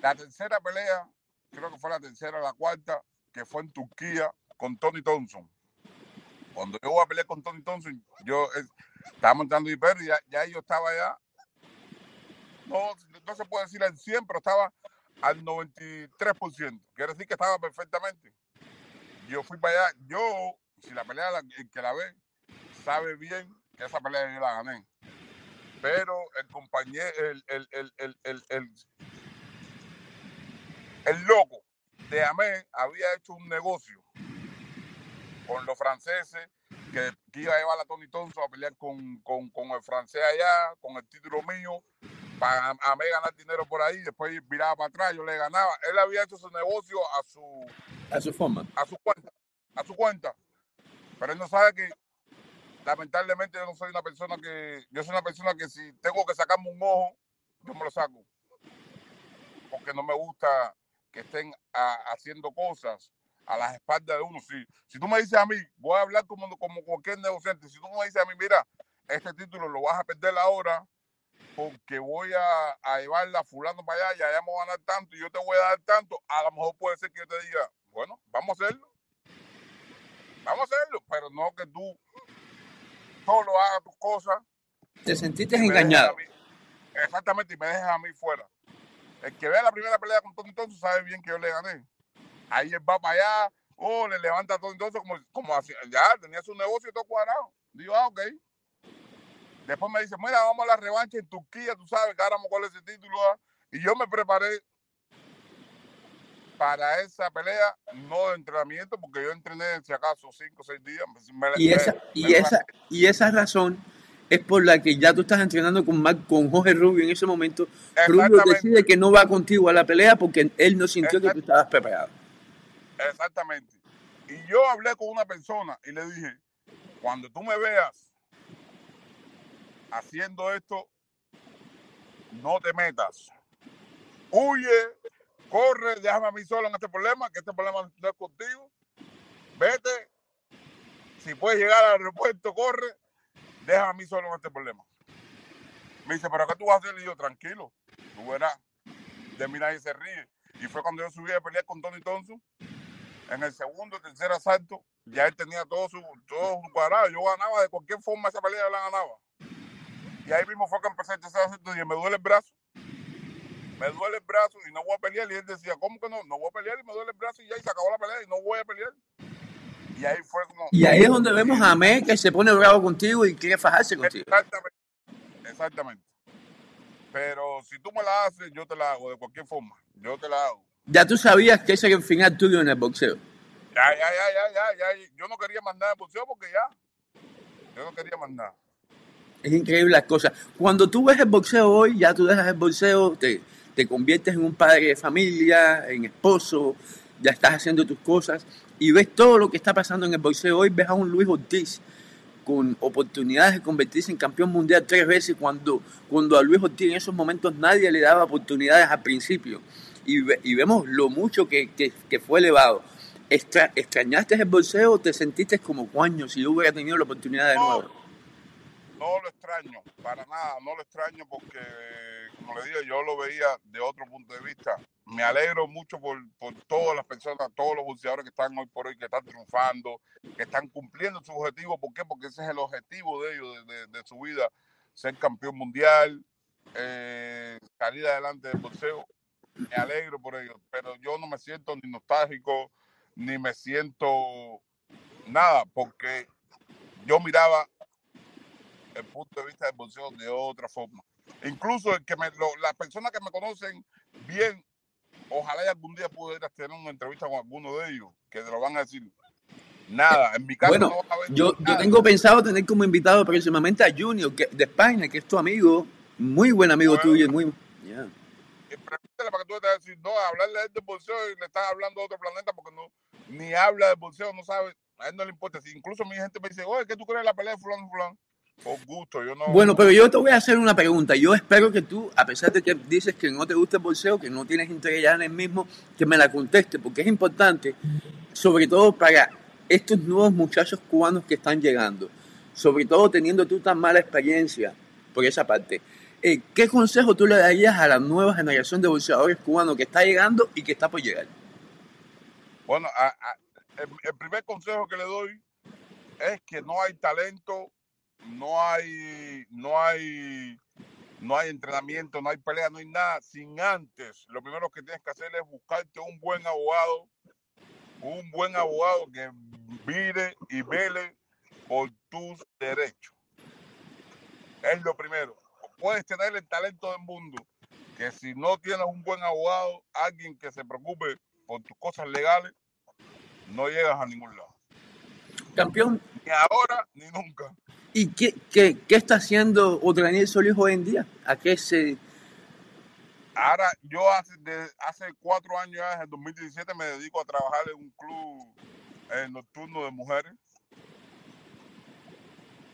La tercera pelea creo que fue la tercera o la cuarta, que fue en Turquía con Tony Thompson. Cuando yo voy a pelear con Tony Thompson, yo estaba montando hiper y ya, ya, yo estaba ya, no, no se puede decir al 100, pero estaba al 93%. Quiere decir que estaba perfectamente. Yo fui para allá, yo, si la pelea, el que la ve, sabe bien que esa pelea yo la gané. Pero el compañero, el, el, el, el, el, loco de Amé había hecho un negocio con los franceses que, que, iba a llevar a Tony Thompson a pelear con, con, con, el francés allá, con el título mío, para Amé ganar dinero por ahí, después viraba para atrás, yo le ganaba. Él había hecho su negocio a su, a su forma, a su cuenta, a su cuenta. Pero él no sabe que lamentablemente yo no soy una persona que, yo soy una persona que si tengo que sacarme un ojo, yo me lo saco. Porque no me gusta que estén haciendo cosas a las espaldas de uno. Si, si tú me dices a mí, voy a hablar como, como cualquier negociante, si tú me dices a mí, mira, este título lo vas a perder ahora porque voy a, a llevarla fulano para allá y allá me voy a ganar tanto y yo te voy a dar tanto, a lo mejor puede ser que yo te diga, bueno, vamos a hacerlo. Vamos a hacerlo, pero no que tú solo hagas tus cosas. Te sentiste engañado. Exactamente, y me dejes a mí fuera. El que vea la primera pelea con Tony Thompson sabe bien que yo le gané. Ahí él va para allá, oh, le levanta todo entonces como, como así, ya tenía su negocio todo cuadrado. Digo, ah, ok. Después me dice, mira, vamos a la revancha en Turquía, tú sabes que ahora vamos con ese título. ¿ah? Y yo me preparé para esa pelea, no de entrenamiento, porque yo entrené, si acaso, cinco o seis días. y, esa, y, esa, y esa razón es por la que ya tú estás entrenando con, con Jorge Rubio en ese momento. Rubio decide que no va contigo a la pelea porque él no sintió que tú estabas preparado. Exactamente. Y yo hablé con una persona y le dije, cuando tú me veas haciendo esto, no te metas. Huye, corre, déjame a mí solo en este problema, que este problema no es contigo. Vete. Si puedes llegar al aeropuerto, corre. Déjame a mí solo en este problema. Me dice, ¿pero qué tú vas a hacer? Y yo, tranquilo, tú verás. De mí nadie se ríe. Y fue cuando yo subí a pelear con Tony Thompson. En el segundo, tercer asalto, ya él tenía todo su, todo su cuadrado. Yo ganaba de cualquier forma esa pelea, la ganaba. Y ahí mismo fue que empecé el tercer asalto y me duele el brazo me duele el brazo y no voy a pelear. Y él decía, ¿cómo que no? No voy a pelear y me duele el brazo y ya y se acabó la pelea y no voy a pelear. Y ahí fue como... Y ahí es donde vemos a Mé que se pone bravo contigo y quiere fajarse contigo. Exactamente. Exactamente. Pero si tú me la haces, yo te la hago de cualquier forma. Yo te la hago. Ya tú sabías que ese era el final tuyo en el boxeo. Ya, ya, ya, ya, ya, ya. Yo no quería mandar el boxeo porque ya. Yo no quería mandar. Es increíble las cosas. Cuando tú ves el boxeo hoy, ya tú dejas el boxeo, te, te conviertes en un padre de familia, en esposo, ya estás haciendo tus cosas y ves todo lo que está pasando en el boxeo hoy, ves a un Luis Ortiz con oportunidades de convertirse en campeón mundial tres veces cuando, cuando a Luis Ortiz en esos momentos nadie le daba oportunidades al principio y, y vemos lo mucho que, que, fue elevado. ¿Extrañaste el boxeo o te sentiste como cuaño si hubiera tenido la oportunidad de nuevo? no lo extraño, para nada, no lo extraño porque, como le digo, yo lo veía de otro punto de vista. Me alegro mucho por, todas las personas, todos los boxeadores que están hoy por hoy, que están triunfando, que están cumpliendo su objetivo. ¿Por qué? Porque ese es el objetivo de ellos, de, su vida, ser campeón mundial, eh, salir adelante del boxeo. Me alegro por ellos, pero yo no me siento ni nostálgico, ni me siento nada, porque yo miraba el punto de vista del boxeo de otra forma. Incluso el que me, las personas que me conocen bien, ojalá y algún día pudiera tener una entrevista con alguno de ellos, que te lo van a decir. Nada, en mi caso bueno, yo, yo tengo pensado tener como invitado próximamente a Junior que, de España, que es tu amigo, muy buen amigo tuyo. Muy, yeah. Pregúntale para que tú te decir, no, hablarle de boxeo y le estás hablando de otro planeta porque no, ni habla de boxeo, no sabe, a él no le importa. Si incluso mi gente me dice, oye, ¿qué tú crees de la pelea de fulano fulano? Gusto, yo no... Bueno, pero yo te voy a hacer una pregunta. Yo espero que tú, a pesar de que dices que no te gusta el bolseo, que no tienes interés ya en el mismo, que me la conteste, porque es importante, sobre todo para estos nuevos muchachos cubanos que están llegando, sobre todo teniendo tú tan mala experiencia por esa parte. Eh, ¿Qué consejo tú le darías a la nueva generación de bolseadores cubanos que está llegando y que está por llegar? Bueno, el primer consejo que le doy es que no hay talento no hay, no hay, no hay entrenamiento, no hay pelea, no hay nada sin antes. Lo primero que tienes que hacer es buscarte un buen abogado, un buen abogado que mire y vele por tus derechos. Es lo primero. Puedes tener el talento del mundo, que si no tienes un buen abogado, alguien que se preocupe por tus cosas legales, no llegas a ningún lado. Campeón. Ni ahora ni nunca. ¿Y qué, qué, qué está haciendo Daniel Solís hoy en día? ¿A qué se...? Ahora, yo hace, hace cuatro años, en el 2017, me dedico a trabajar en un club eh, nocturno de mujeres.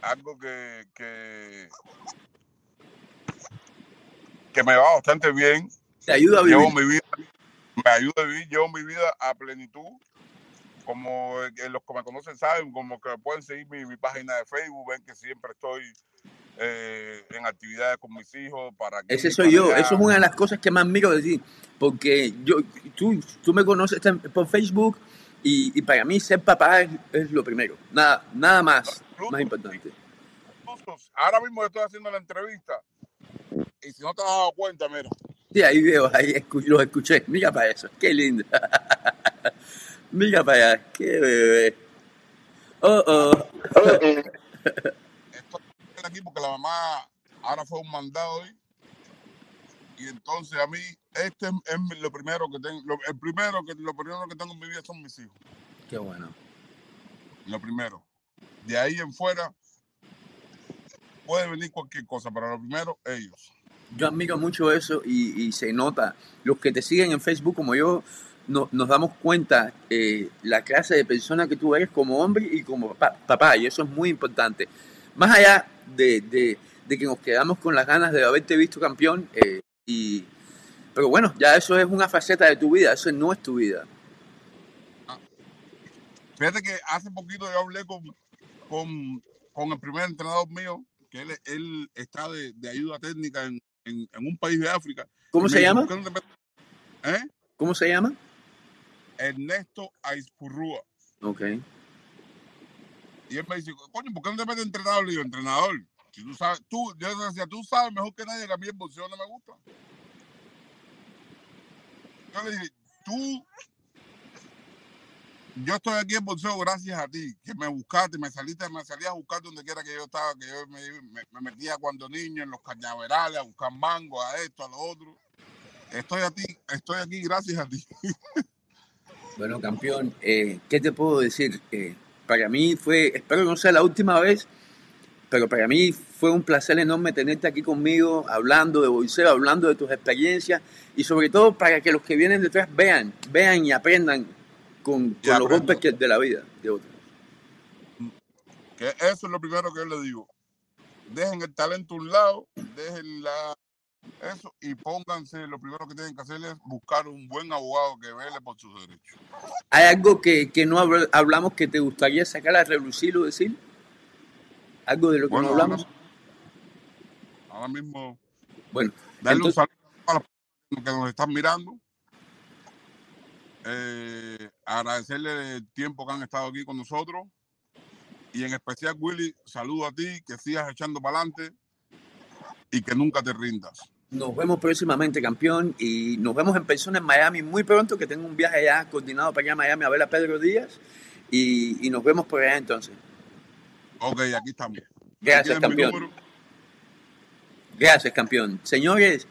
algo que, que, que me va bastante bien. Te ayuda a vivir. Llevo mi vida, me ayuda a vivir, llevo mi vida a plenitud. Como eh, los que me conocen saben, como que pueden seguir mi, mi página de Facebook, ven que siempre estoy eh, en actividades con mis hijos para que Ese soy yo, eso es una de las cosas que más miro de ti, porque yo, tú, tú me conoces por Facebook y, y para mí ser papá es, es lo primero, nada, nada más, más importante. Ahora mismo estoy haciendo la entrevista y si no te has dado cuenta, mira. Sí, ahí veo, ahí escu- los escuché, mira para eso, qué lindo. mira para allá, qué bebé. Oh, oh. Estoy aquí porque la mamá ahora fue un mandado hoy y entonces a mí este es, es lo primero que tengo, lo, el primero que lo primero que tengo en mi vida son mis hijos, Qué bueno. lo primero. De ahí en fuera puede venir cualquier cosa, pero lo primero ellos. Yo admiro mucho eso y, y se nota. Los que te siguen en Facebook como yo, no- nos damos cuenta eh, la clase de persona que tú eres como hombre y como papá, papá, y eso es muy importante. Más allá de, de- de que nos quedamos con las ganas de haberte visto campeón, eh, y, pero bueno, ya eso es una faceta de tu vida, eso no es tu vida. Fíjate que hace poquito yo hablé con, con, con el primer entrenador mío, que él, él está de, de ayuda técnica en, en- en un país de África. ¿Cómo se llama? "¿Por qué no te metes-" ¿Eh? ¿Cómo se llama? Ernesto Aispurrúa. Ok. Y él me dice, coño, ¿por qué no te metes entrenador? Le digo, entrenador, si tú sabes, tú, yo decía, tú sabes mejor que nadie que a mí el boxeo no me gusta. Yo le dije, tú, yo estoy aquí en boxeo gracias a ti, que me buscaste, me saliste, me salías a buscar donde quiera que yo estaba, que yo me, me- me metía cuando niño en los cañaverales a buscar mango, a esto, a lo otro. Estoy a ti, estoy aquí gracias a ti. Bueno, campeón, eh, ¿qué te puedo decir? Eh, para mí fue, espero que no sea la última vez, pero para mí fue un placer enorme tenerte aquí conmigo, hablando de boxeo, hablando de tus experiencias y sobre todo para que los que vienen detrás vean, vean y aprendan con, los golpes que- de la vida de otros. Que eso es lo primero que yo le digo. Dejen el talento a un lado, dejen la, eso y pónganse, lo primero que tienen que hacer es buscar un buen abogado que vele por sus derechos. ¿Hay algo que, que no habl- hablamos que te gustaría sacar a relucir o decir? ¿Algo de lo que Bueno, no hablamos? Ahora mismo, Bueno, darle un entonces, saludo a las personas que nos están mirando. Eh, agradecerle el tiempo que han estado aquí con nosotros. Y en especial, Willy, saludo a ti, que sigas echando para adelante y que nunca te rindas. Nos vemos próximamente, campeón, y nos vemos en persona en Miami muy pronto, que tengo un viaje ya coordinado para allá a Miami a ver a Pedro Díaz, y, y nos vemos por allá entonces. Ok, aquí estamos. Gracias, campeón. Gracias, campeón. Señores,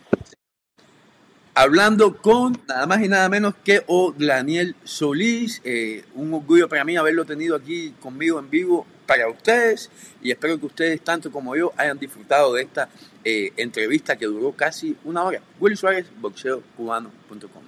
hablando con nada más y nada menos que o Daniel Solís, eh, un orgullo para mí haberlo tenido aquí conmigo en vivo para ustedes, y espero que ustedes, tanto como yo, hayan disfrutado de esta eh, entrevista que duró casi una hora. Willy Suárez, boxeocubano.com.